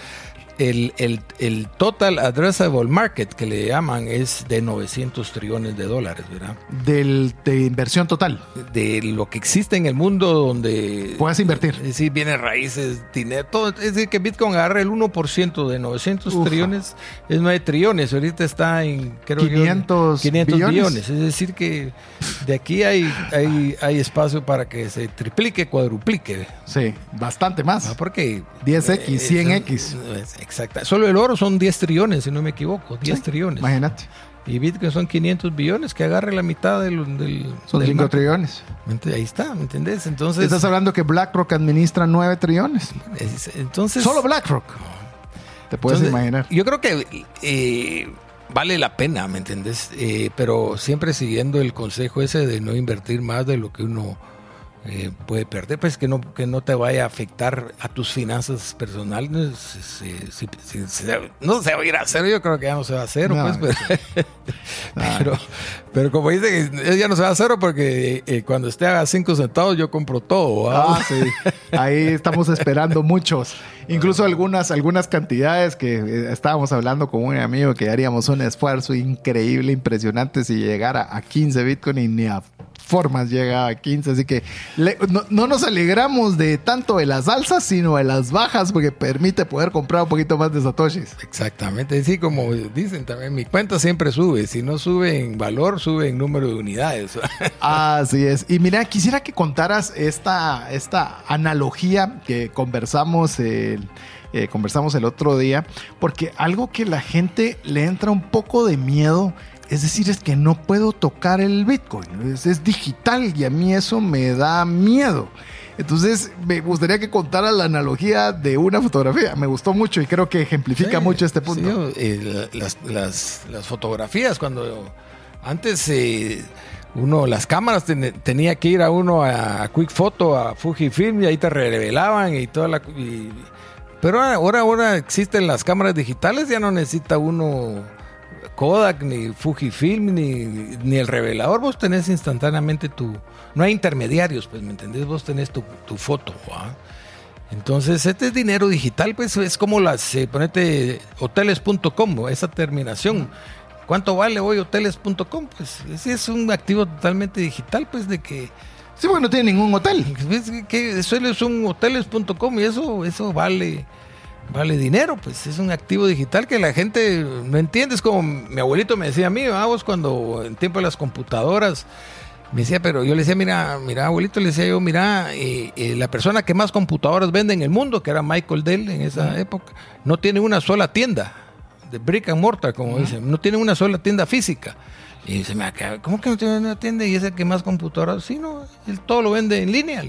el, el, el, total addressable market que le llaman es de 900 trillones de dólares, ¿verdad? Del, de inversión total. De lo que existe en el mundo donde... Puedes invertir. Es decir, bienes raíces, dinero, todo. Es decir, que Bitcoin agarra el 1% de 900 trillones, es 9 trillones. Ahorita está en, creo 500, 500 billones. Es decir, que de aquí hay, hay, hay espacio para que se triplique, cuadruplique. Sí, bastante más. Ah, porque... 10X, 100X. Exacto. Solo el oro son 10 trillones, si no me equivoco. 10 trillones. Imagínate. Y Bitcoin son 500 billones, que agarre la mitad del. del son 5 trillones. Ahí está, ¿me entendés? Entonces. Estás hablando que BlackRock administra 9 trillones. Entonces. Solo BlackRock. Te puedes imaginar. Yo creo que. Eh, vale la pena, ¿me entendés? Eh, pero siempre siguiendo el consejo ese de no invertir más de lo que uno eh, puede perder, pues que no, que no te vaya a afectar a tus finanzas personales. no se va a ir a cero, yo creo que ya no se va a cero, pues, pero, pero, como dice, ya no se va a cero porque eh, cuando esté a cinco centavos yo compro todo. Ah, Ahí estamos esperando muchos, incluso algunas, algunas cantidades que eh, estábamos hablando con un amigo que haríamos un esfuerzo increíble, impresionante si llegara a 15 Bitcoin y ni a formas llega a 15. Así que no, nos alegramos de tanto de las alzas, sino de las bajas, porque permite poder comprar un poquito más de satoshis. Exactamente. Sí, como dicen también, mi cuenta siempre sube. Si no sube en valor, sube en número de unidades. Así es. Y mira, quisiera que contaras esta, esta analogía que conversamos el eh, conversamos el otro día, porque algo que la gente le entra un poco de miedo, es decir, es que no puedo tocar el Bitcoin, es, digital y a mí eso me da miedo. Entonces, me gustaría que contara la analogía de una fotografía. Me gustó mucho y creo que ejemplifica mucho este punto. Eh, las, fotografías, cuando antes eh, uno, las cámaras tenía que ir a uno a, Quick Photo, a Fujifilm y ahí te revelaban y toda la. Pero ahora, ahora existen las cámaras digitales, ya no necesita uno Kodak, ni Fujifilm, ni, ni el revelador. Vos tenés instantáneamente tu... No hay intermediarios, pues, ¿me entendés? Vos tenés tu, foto. Entonces, este dinero digital, pues, es como las... Eh, ponete hoteles.com, esa terminación. ¿Cuánto vale hoy hoteles.com? Pues, ese es un activo totalmente digital, pues, de que... Sí, porque no tiene ningún hotel. Que eso es un hoteles.com y eso, eso vale, vale dinero, pues es un activo digital que la gente no entiende. Es como mi abuelito me decía a mí, vamos, cuando en tiempo de las computadoras, me decía, pero yo le decía, mira, mira, abuelito, le decía yo, mira, eh, eh, la persona que más computadoras vende en el mundo, que era Michael Dell en esa época, no tiene una sola tienda de brick and mortar, como dicen, no tiene una sola tienda física. Y acaba, ¿cómo que no tiene una tienda y es el que más computadoras? Sí, no, él todo lo vende en línea.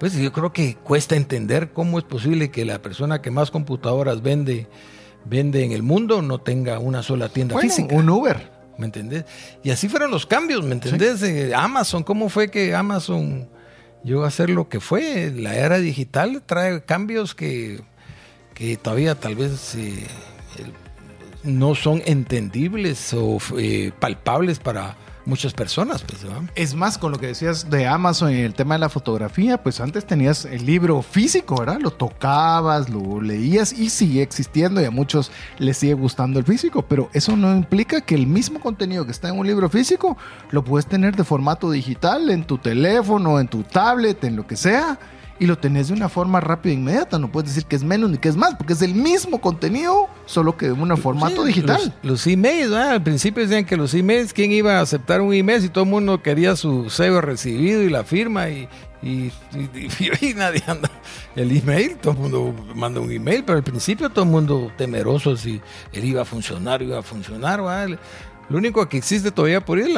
Pues yo creo que cuesta entender cómo es posible que la persona que más computadoras vende, vende en el mundo no tenga una sola tienda física. Un Uber. ¿Me entendés? Y así fueron los cambios, ¿me entendés? Eh, Amazon, ¿cómo fue que Amazon llegó a ser lo que fue? La era digital trae cambios que, que todavía tal vez eh, no son entendibles o eh, palpables para muchas personas. Pues, es más, con lo que decías de Amazon y el tema de la fotografía, pues antes tenías el libro físico, ¿verdad? Lo tocabas, lo leías y sigue existiendo y a muchos les sigue gustando el físico, pero eso no implica que el mismo contenido que está en un libro físico lo puedes tener de formato digital en tu teléfono, en tu tablet, en lo que sea y lo tenés de una forma rápida e inmediata. No puedes decir que es menos ni que es más, porque es el mismo contenido, solo que en un formato digital. Los, emails, al principio decían que los emails, ¿quién iba a aceptar un email si todo el mundo quería su sello recibido y la firma y, y, nadie anda el email, todo el mundo manda un email, pero al principio todo el mundo temeroso si él iba a funcionar, iba a funcionar, ¿vale? Lo único que existe todavía por ahí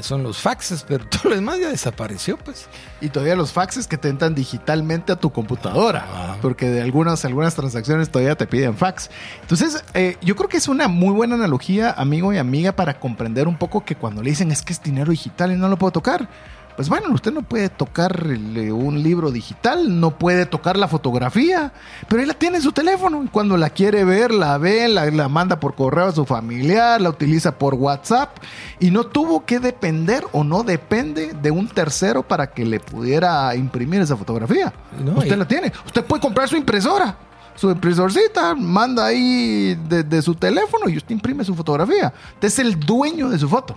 son los faxes, pero todo lo demás ya desapareció, pues. Y todavía los faxes que te entran digitalmente a tu computadora, ah. porque de algunas, algunas transacciones todavía te piden fax. Entonces, eh, yo creo que es una muy buena analogía, amigo y amiga, para comprender un poco que cuando le dicen es que es dinero digital y no lo puedo tocar pues bueno, usted no puede tocar un libro digital, no puede tocar la fotografía, pero él la tiene en su teléfono y cuando la quiere ver, la ve, la, la, manda por correo a su familiar, la utiliza por WhatsApp y no tuvo que depender o no depende de un tercero para que le pudiera imprimir esa fotografía. usted la tiene, usted puede comprar su impresora su impresorcita, manda ahí de, de, su teléfono y usted imprime su fotografía. Usted es el dueño de su foto.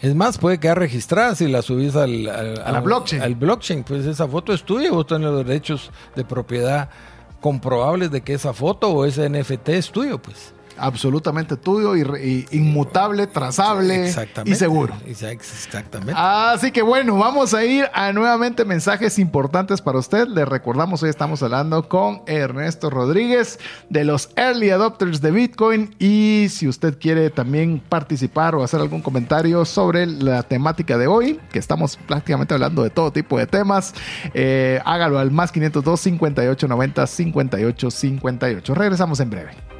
Es más, puede quedar registrada si la subís al, a la blockchain. Al blockchain. Pues esa foto es tuya, vos tenés los derechos de propiedad comprobables de que esa foto o ese NFT es tuyo, pues absolutamente tuyo y, inmutable, trazable y seguro. Exactamente. Así que bueno, vamos a ir a nuevamente mensajes importantes para usted. Le recordamos, hoy estamos hablando con Ernesto Rodríguez de los Early Adopters de Bitcoin y si usted quiere también participar o hacer algún comentario sobre la temática de hoy, que estamos prácticamente hablando de todo tipo de temas, eh, hágalo al más 502 58 90 58 58. Regresamos en breve.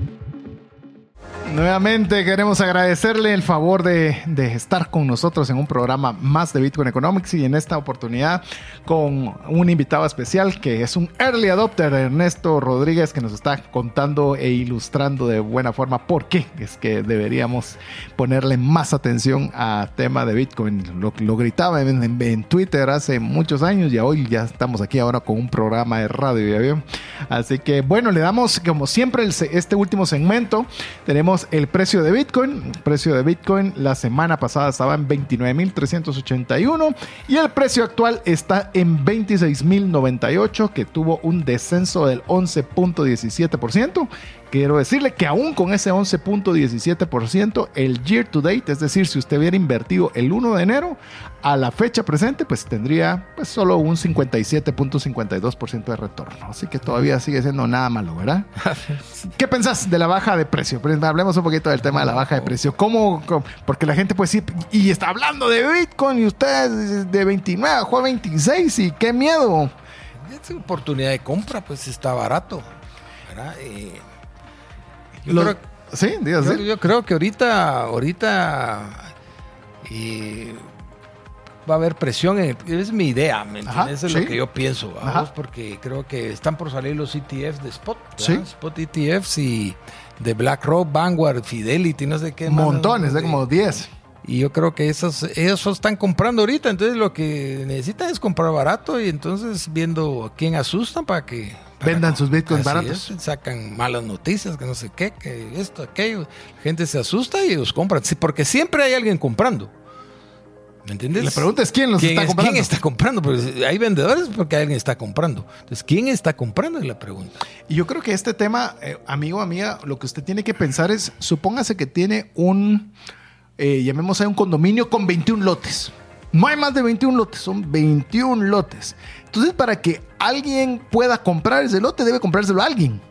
Nuevamente queremos agradecerle el favor de, estar con nosotros en un programa más de Bitcoin Economics y en esta oportunidad con un invitado especial que es un early adopter, Ernesto Rodríguez, que nos está contando e ilustrando de buena forma por qué es que deberíamos ponerle más atención a tema de Bitcoin. Lo, gritaba en, Twitter hace muchos años y hoy ya estamos aquí ahora con un programa de radio, ¿ya vio? Así que bueno, le damos como siempre este último segmento. Tenemos el precio de Bitcoin. El precio de Bitcoin la semana pasada estaba en 29.381 y el precio actual está en 26.098 que tuvo un descenso del 11.17%. Quiero decirle que aún con ese 11.17%, el year to date, es decir, si usted hubiera invertido el 1 de enero a la fecha presente, pues tendría pues solo un 57.52% de retorno. Así que todavía sigue siendo nada malo, ¿verdad? ¿Qué pensás de la baja de precio? Hablemos un poquito del tema de la baja de precio. ¿Cómo? cómo porque la gente pues sí, y está hablando de Bitcoin y usted de 29 a 26 y qué miedo. Es oportunidad de compra, pues está barato. ¿verdad? Eh, yo, Los- creo, sí, yo- sí. yo creo que ahorita, ahorita eh, va a haber presión. En, es mi idea, ¿me Ajá, entiendes? Es sí. lo que yo pienso, vamos, porque creo que están por salir los ETFs de Spot. Spot ETFs y de BlackRock, Vanguard, Fidelity, no sé qué. Montones, de como 10. Y yo creo que esos, esos están comprando ahorita, entonces lo que necesitan es comprar barato y entonces viendo a quién asustan para que... Vendan sus bitcoins baratos. es, sacan malas noticias, que no sé qué, que esto, aquello. La gente se asusta y los compran, sí, porque siempre hay alguien comprando. ¿Me entiendes? La pregunta es quién los ¿Quién está es- comprando. ¿Quién está comprando? Porque hay vendedores porque alguien está comprando. Entonces, ¿quién está comprando? Es la pregunta. Y yo creo que este tema, eh, amigo, amiga, lo que usted tiene que pensar es, supóngase que tiene un, eh, llamémosle un condominio con 21 lotes. No hay más de 21 lotes, son 21 lotes. Entonces, para que alguien pueda comprar ese lote, debe comprárselo a alguien.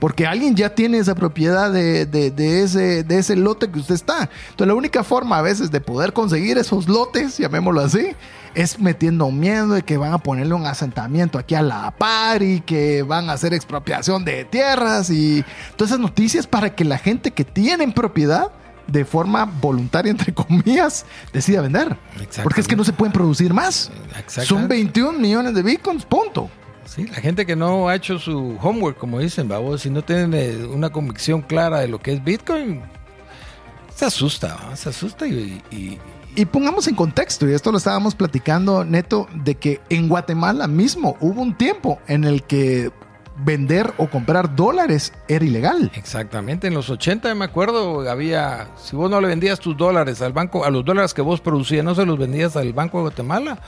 Porque alguien ya tiene esa propiedad de, de- ese, de ese lote que usted está. Entonces, la única forma a veces de poder conseguir esos lotes, llamémoslo así, es metiendo miedo de que van a ponerle un asentamiento aquí a la par y que van a hacer expropiación de tierras y todas esas noticias para que la gente que tiene propiedad de forma voluntaria, entre comillas, decida vender. Porque es que no se pueden producir más. Son 21 millones de bitcoins, punto. Sí, la gente que no ha hecho su homework, como dicen, vamos, si no tiene una convicción clara de lo que es Bitcoin, se asusta, ¿va? se asusta y, y- Y pongamos en contexto, y esto lo estábamos platicando, Neto, de que en Guatemala mismo hubo un tiempo en el que vender o comprar dólares era ilegal. exactamente en los 80 me acuerdo había si vos no le vendías tus dólares al banco a los dólares que vos producías no se los vendías al banco de Guatemala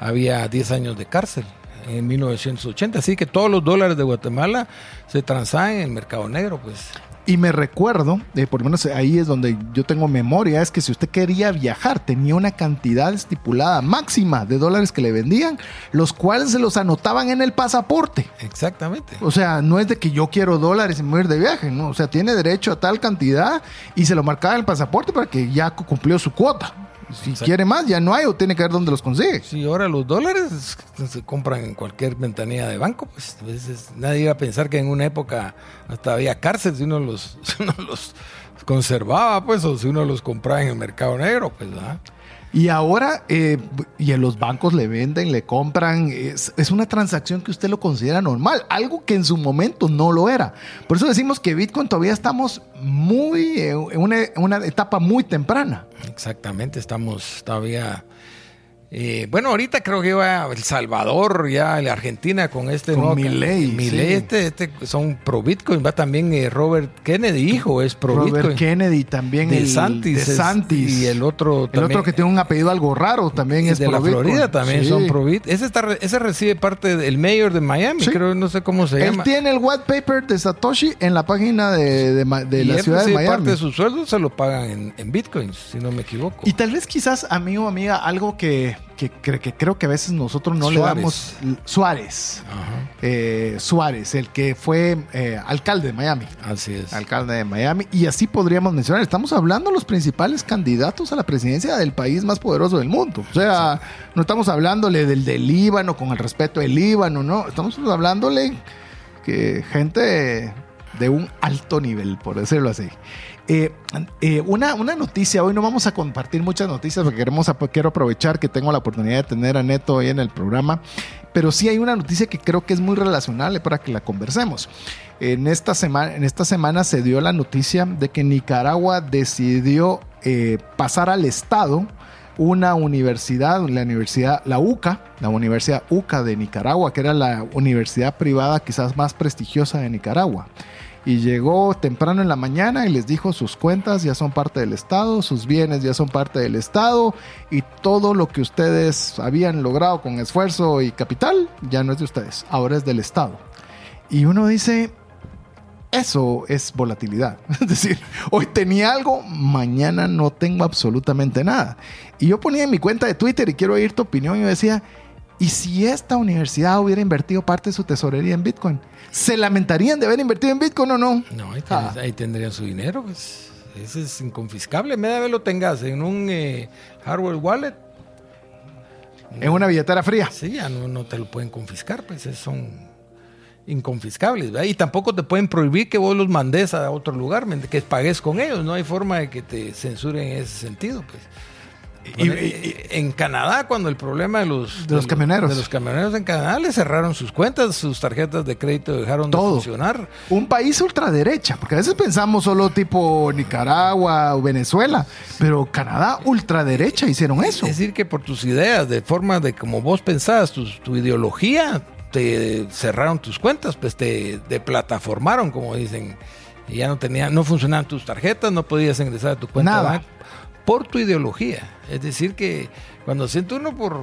había 10 años de cárcel en 1980 así que todos los dólares de Guatemala se transaban en el mercado negro pues Y me recuerdo, eh, por lo menos ahí es donde yo tengo memoria, es que si usted quería viajar, tenía una cantidad estipulada máxima de dólares que le vendían, los cuales se los anotaban en el pasaporte. exactamente O sea, no es de que yo quiero dólares y me voy a ir de viaje, ¿no? O sea, tiene derecho a tal cantidad y se lo marcaba en el pasaporte para que ya cu- cumplió su cuota. Si quiere más, ya no hay o tiene que ver dónde los consigue. Sí, ahora los dólares se compran en cualquier ventanilla de banco. Pues a veces nadie iba a pensar que en una época hasta había cárcel si uno los, si uno los conservaba, pues, o si uno los compraba en el mercado negro, pues, ¿verdad? Y ahora, eh, y en los bancos le venden, le compran, es, es una transacción que usted lo considera normal, algo que en su momento no lo era. Por eso decimos que Bitcoin todavía estamos muy, eh, en una, en una etapa muy temprana. Exactamente, estamos todavía Eh, bueno, ahorita creo que va El Salvador, ya la Argentina con este Con nuevo- Milei, Milei, sí. este, este son pro Bitcoin. Va también eh, Robert Kennedy, hijo, es pro Robert Bitcoin. Kennedy también. De el, Santis. es- DeSantis. Y el otro El también. otro que tiene un apellido algo raro también es de la pro Bitcoin. Florida también Sí. son pro Bit. Ese, está, ese recibe parte del mayor de Miami, Sí. creo, no sé cómo se Él llama. tiene el white paper de Satoshi en la página de, de de y la él ciudad de Miami. parte de su sueldo se lo pagan en, en bitcoins, si no me equivoco. Y tal vez quizás, amigo o amiga, algo que, que, cre- que creo que a veces nosotros no le damos... Suárez. Ajá, Eh, Suárez, el que fue eh, alcalde de Miami. así es. Alcalde de Miami. Y así podríamos mencionar. Estamos hablando de los principales candidatos a la presidencia del país más poderoso del mundo. O sea, no estamos hablándole del del Líbano con el respeto del Líbano, no. Estamos hablándole que gente de un alto nivel, por decirlo así. Eh, eh, una, una noticia, hoy no vamos a compartir muchas noticias porque queremos, quiero aprovechar que tengo la oportunidad de tener a Neto hoy en el programa, pero sí hay una noticia que creo que es muy relacionable para que la conversemos. En esta, semana, en esta semana se dio la noticia de que Nicaragua decidió eh, pasar al Estado una universidad, la universidad, la UCA, la Universidad UCA de Nicaragua, que era la universidad privada quizás más prestigiosa de Nicaragua. Y llegó temprano en la mañana y les dijo sus cuentas ya son parte del Estado, sus bienes ya son parte del Estado y todo lo que ustedes habían logrado con esfuerzo y capital ya no es de ustedes, ahora es del Estado. Y uno dice, eso es volatilidad. Es decir, hoy tenía algo, mañana no tengo absolutamente nada. Y yo ponía en mi cuenta de Twitter y quiero oír tu opinión y yo decía, ¿y si esta universidad hubiera invertido parte de su tesorería en Bitcoin? ¿Se lamentarían de haber invertido en Bitcoin o no? No, ahí, Ah. ahí tendrían su dinero, pues. Ese es inconfiscable. Media vez lo tengas en un eh, hardware wallet, En una billetera fría. sí, ya no, no te lo pueden confiscar, pues son inconfiscables. ¿verdad? Y tampoco te pueden prohibir que vos los mandes a otro lugar, ¿me ent- que pagues con ellos. No hay forma de que te censuren en ese sentido, pues. Y- eh, en Canadá, cuando el problema de los, De los camioneros. de los camioneros en Canadá, les cerraron sus cuentas, sus tarjetas de crédito dejaron Todo. de funcionar. Un país ultraderecha, porque a veces pensamos solo tipo Nicaragua o Venezuela, pero Canadá ultraderecha hicieron eso. Es decir, que por tus ideas, de forma de como vos pensabas, tu, tu ideología, te cerraron tus cuentas, pues te deplataformaron, como dicen. Y ya no tenía, no funcionaban tus tarjetas, no podías ingresar a tu cuenta Nada. Por tu ideología. Es decir, que cuando siente uno por,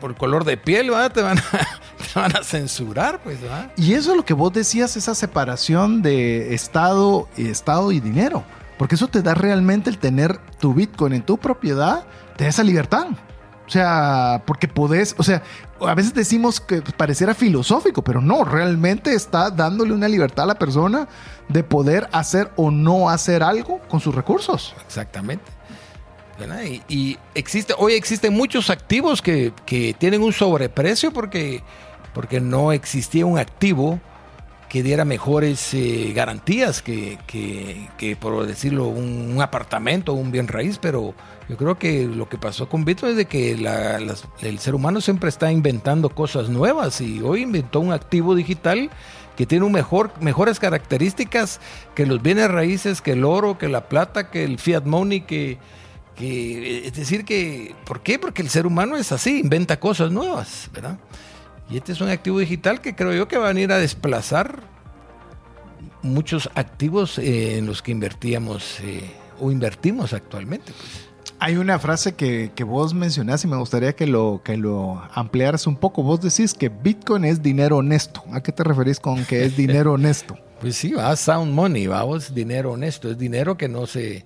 por color de piel, ¿verdad? Te, van a, te van a censurar, pues, ¿verdad? Y eso es lo que vos decías, esa separación de Estado, Estado y dinero. Porque eso te da realmente el tener tu Bitcoin en tu propiedad, te da esa libertad. O sea, porque podés, o sea, a veces decimos que pareciera filosófico, pero no, realmente está dándole una libertad a la persona de poder hacer o no hacer algo con sus recursos. Exactamente. Y, existe, hoy existen muchos activos que, que tienen un sobreprecio porque, porque no existía un activo que diera mejores eh, garantías que, que, por decirlo, un, un apartamento un bien raíz, pero yo creo que lo que pasó con Bitcoin es de que el ser humano siempre está inventando cosas nuevas y hoy inventó un activo digital que tiene un mejor, mejores características que los bienes raíces, que el oro, que la plata, que el fiat money, que, que es decir que, ¿por qué? Porque el ser humano es así, inventa cosas nuevas, ¿verdad? Y este es un activo digital que creo yo que va a venir a desplazar muchos activos eh, en los que invertíamos eh, o invertimos actualmente. Pues. Hay una frase que, que vos mencionás y me gustaría que lo, que lo ampliaras un poco. Vos decís que Bitcoin es dinero honesto. ¿A qué te referís con que es dinero honesto? Pues sí, va sound money, vamos, dinero honesto, es dinero que no se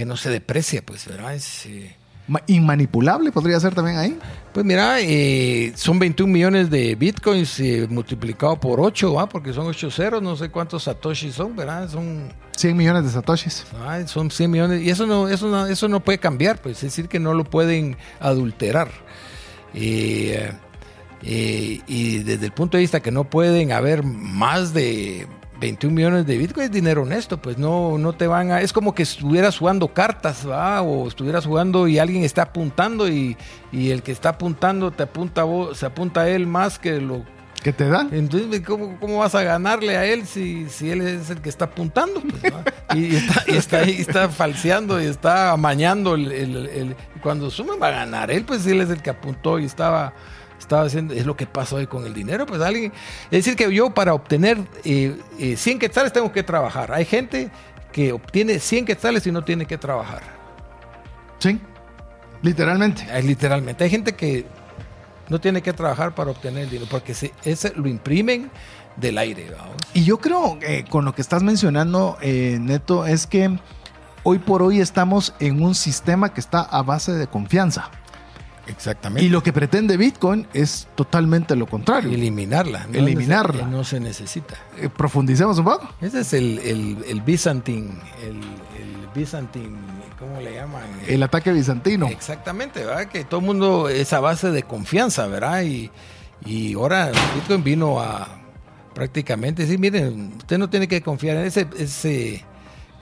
que no se deprecia, pues, ¿verdad? Es, eh, Ma- Inmanipulable podría ser también ahí. pues mira, eh, son 21 millones de bitcoins eh, multiplicado por 8, ¿va? Porque son 8 ceros, no sé cuántos satoshis son, ¿verdad? Son 100 millones de satoshis. Son 100 millones y eso no, eso no, eso no puede cambiar, pues es decir que no lo pueden adulterar. Eh, y desde el punto de vista que no pueden haber más de 21 millones de Bitcoin es dinero honesto, pues no, no te van a... Es como que estuvieras jugando cartas, ¿va? O estuvieras jugando y alguien está apuntando y, y el que está apuntando te apunta a vos, se apunta a él más que lo ¿Qué te dan? Entonces, ¿cómo, cómo vas a ganarle a él si, si él es el que está apuntando? Pues, y, está, y está falseando y está amañando. El, el- el- cuando sume va a ganar él, pues él es el que apuntó y estaba, estaba haciendo. Es lo que pasa hoy con el dinero. Pues alguien. Es decir, que yo para obtener eh, eh, 100 quetzales tengo que trabajar. Hay gente que obtiene 100 quetzales y no tiene que trabajar. Sí, literalmente. Eh, Literalmente. Hay gente que no tiene que trabajar para obtener el dinero porque se, ese lo imprimen del aire. ¿vamos? Y yo creo que con lo que estás mencionando, eh, Neto, es que hoy por hoy estamos en un sistema que está a base de confianza. Exactamente. Y lo que pretende Bitcoin es totalmente lo contrario. eliminarla. No Eliminarla. No se necesita. Eh, profundicemos un poco. Ese es el, el, el Byzantine, el, el Byzantine, ¿cómo le llaman? El ataque bizantino. Exactamente, ¿verdad? Que todo el mundo es a base de confianza, ¿verdad? Y, y ahora Bitcoin vino a prácticamente decir, miren, usted no tiene que confiar en ese, ese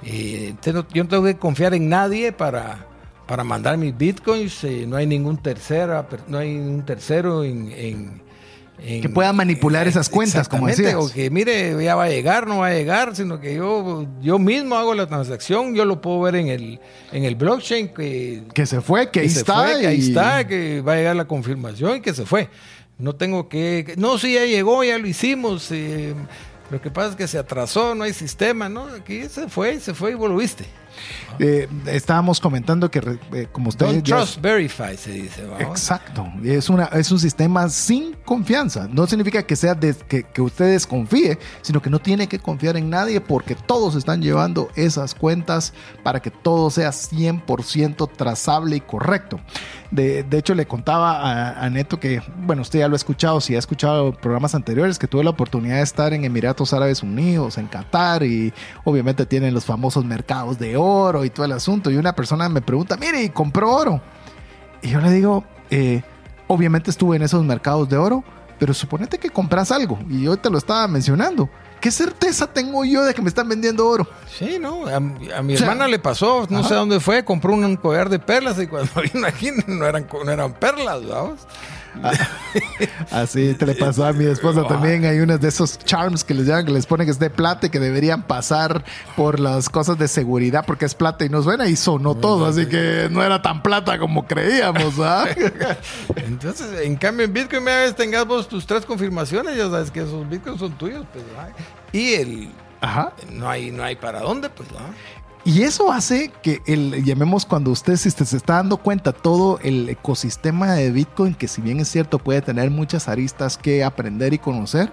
eh, usted no- yo no tengo que confiar en nadie para, para mandar mis Bitcoins, eh, no hay ningún tercera, no hay ningún tercero en, en- en- Que pueda manipular esas cuentas, como decías. O que mire, ya va a llegar, no va a llegar, sino que yo, yo mismo hago la transacción, yo lo puedo ver en el, en el blockchain que, Que se fue, que ahí se está. fue, que ahí está, que va a llegar la confirmación y que se fue. No tengo que, no, sí, ya llegó, ya lo hicimos. eh, lo que pasa es que se atrasó, no hay sistema, ¿no? Aquí se fue, se fue y vos lo viste. Eh, estábamos comentando que, eh, como ustedes Don't ya- trust, verify, se dice. ¿vamos? Exacto. Es, una, es un sistema sin confianza. No significa que sea des- que, que usted desconfíe, sino que no tiene que confiar en nadie porque todos están llevando esas cuentas para que todo sea 100% trazable y correcto. De, de hecho, le contaba a, a Neto que, bueno, usted ya lo ha escuchado, si ha escuchado programas anteriores, que tuve la oportunidad de estar en Emiratos Árabes Unidos, en Qatar, y obviamente tienen los famosos mercados de oro y todo el asunto. Y una persona me pregunta, mire, ¿y compró oro? Y yo le digo, eh, obviamente estuve en esos mercados de oro, pero suponete que compras algo, y yo te lo estaba mencionando. ¿Qué certeza tengo yo de que me están vendiendo oro? Sí, ¿no? A, a mi O sea, hermana le pasó, no ajá. sé dónde fue, compró un collar de perlas y cuando vino aquí no eran, no eran perlas, ¿vamos? Así te le pasó a mi esposa también. Hay unos de esos charms que les llaman, que les ponen que es de plata y que deberían pasar por las cosas de seguridad porque es plata y no suena y sonó todo. Así que no era tan plata como creíamos. ¿ah? Entonces, en cambio, en Bitcoin, una vez tengas vos tus tres confirmaciones, ya sabes que esos Bitcoins son tuyos, pues. Y el, Ajá. no hay, no hay para dónde, pues, ¿verdad? Y eso hace que el, llamemos cuando usted se está dando cuenta todo el ecosistema de Bitcoin, que si bien es cierto puede tener muchas aristas que aprender y conocer,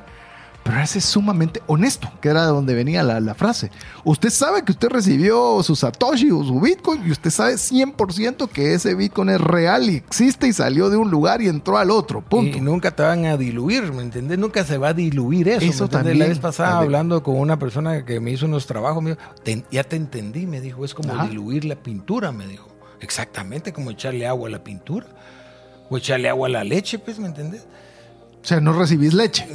pero ese es sumamente honesto, que era de donde venía la, la frase. Usted sabe que usted recibió su Satoshi o su Bitcoin y usted sabe 100% que ese Bitcoin es real y existe y salió de un lugar y entró al otro. Punto. Y nunca te van a diluir, ¿me entendés? Nunca se va a diluir eso. Eso también, La vez pasada también. hablando con una persona que me hizo unos trabajos, me dijo, "Te- ya te entendí, me dijo, es como Ajá. diluir la pintura, me dijo. Exactamente, como echarle agua a la pintura. O echarle agua a la leche, pues, ¿me entendés? O sea, no recibís leche.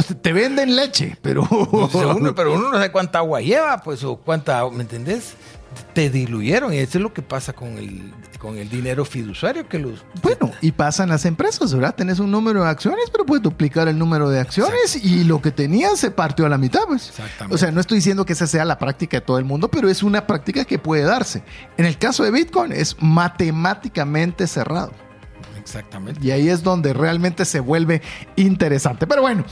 Sea, te venden leche, pero... Pues, uno- pero uno no sabe cuánta agua lleva, pues, o cuánta, ¿me entendés? Te diluyeron y eso es lo que pasa con el, con el dinero fiduciario que los... Bueno, y pasan las empresas, ¿verdad? Tenés un número de acciones, pero puedes duplicar el número de acciones y lo que tenías se partió a la mitad, pues. Exactamente. O sea, no estoy diciendo que esa sea la práctica de todo el mundo, pero es una práctica que puede darse. En el caso de Bitcoin es matemáticamente cerrado. Exactamente. Y ahí es donde realmente se vuelve interesante. Pero bueno,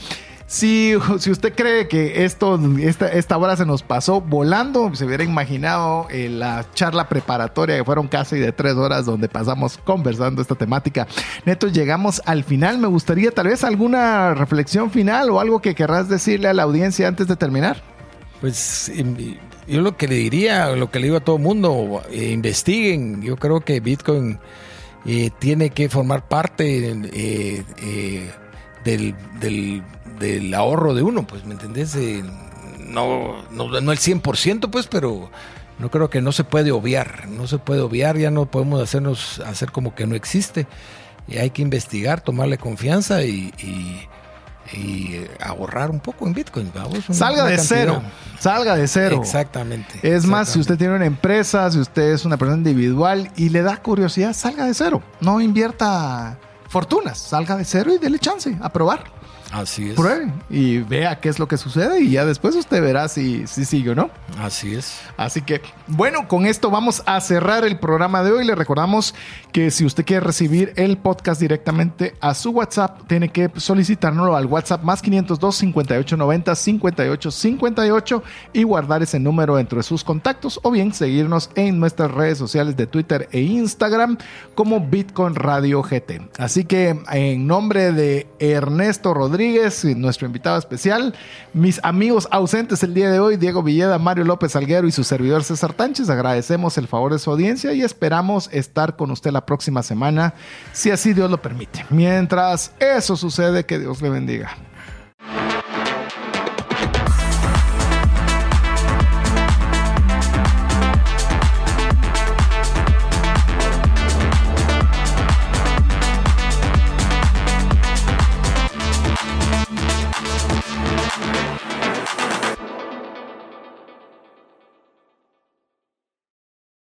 si, si usted cree que esto, esta, esta hora se nos pasó volando, se hubiera imaginado eh, la charla preparatoria que fueron casi de tres horas donde pasamos conversando esta temática. Neto, llegamos al final. Me gustaría tal vez alguna reflexión final o algo que querrás decirle a la audiencia antes de terminar. Pues em, yo lo que le diría, lo que le digo a todo el mundo, eh, investiguen. Yo creo que Bitcoin eh, tiene que formar parte eh, eh, del, del- ahorro de uno, pues, ¿me entendés? No, no, no el 100%, pues, pero no creo que no se puede obviar. No se puede obviar, ya no podemos hacernos hacer como que no existe. Y hay que investigar, tomarle confianza y- y, eh, ahorrar un poco en Bitcoin. Vamos, una- Salga una de cantidad. cero. Salga de cero. Exactamente. Es más, si usted tiene una empresa, si usted es una persona individual y le da curiosidad, salga de cero. No invierta fortunas, salga de cero y dele chance a probar. Así es. Pruebe y vea qué es lo que sucede y ya después usted verá si, si sigue o no. Así es. Así que, bueno, con esto vamos a cerrar el programa de hoy. Le recordamos que si usted quiere recibir el podcast directamente a su WhatsApp, tiene que solicitárnoslo al WhatsApp más 502 5890 5858 y guardar ese número dentro de sus contactos o bien seguirnos en nuestras redes sociales de Twitter e Instagram como Bitcoin Radio GT. Así que en nombre de Ernesto Rodríguez, nuestro invitado especial, mis amigos ausentes el día de hoy, Diego Villeda, Mario López Alguero y su servidor César Tánchez, agradecemos el favor de su audiencia y esperamos estar con usted la próxima semana, si así Dios lo permite. Mientras eso sucede, que Dios le bendiga.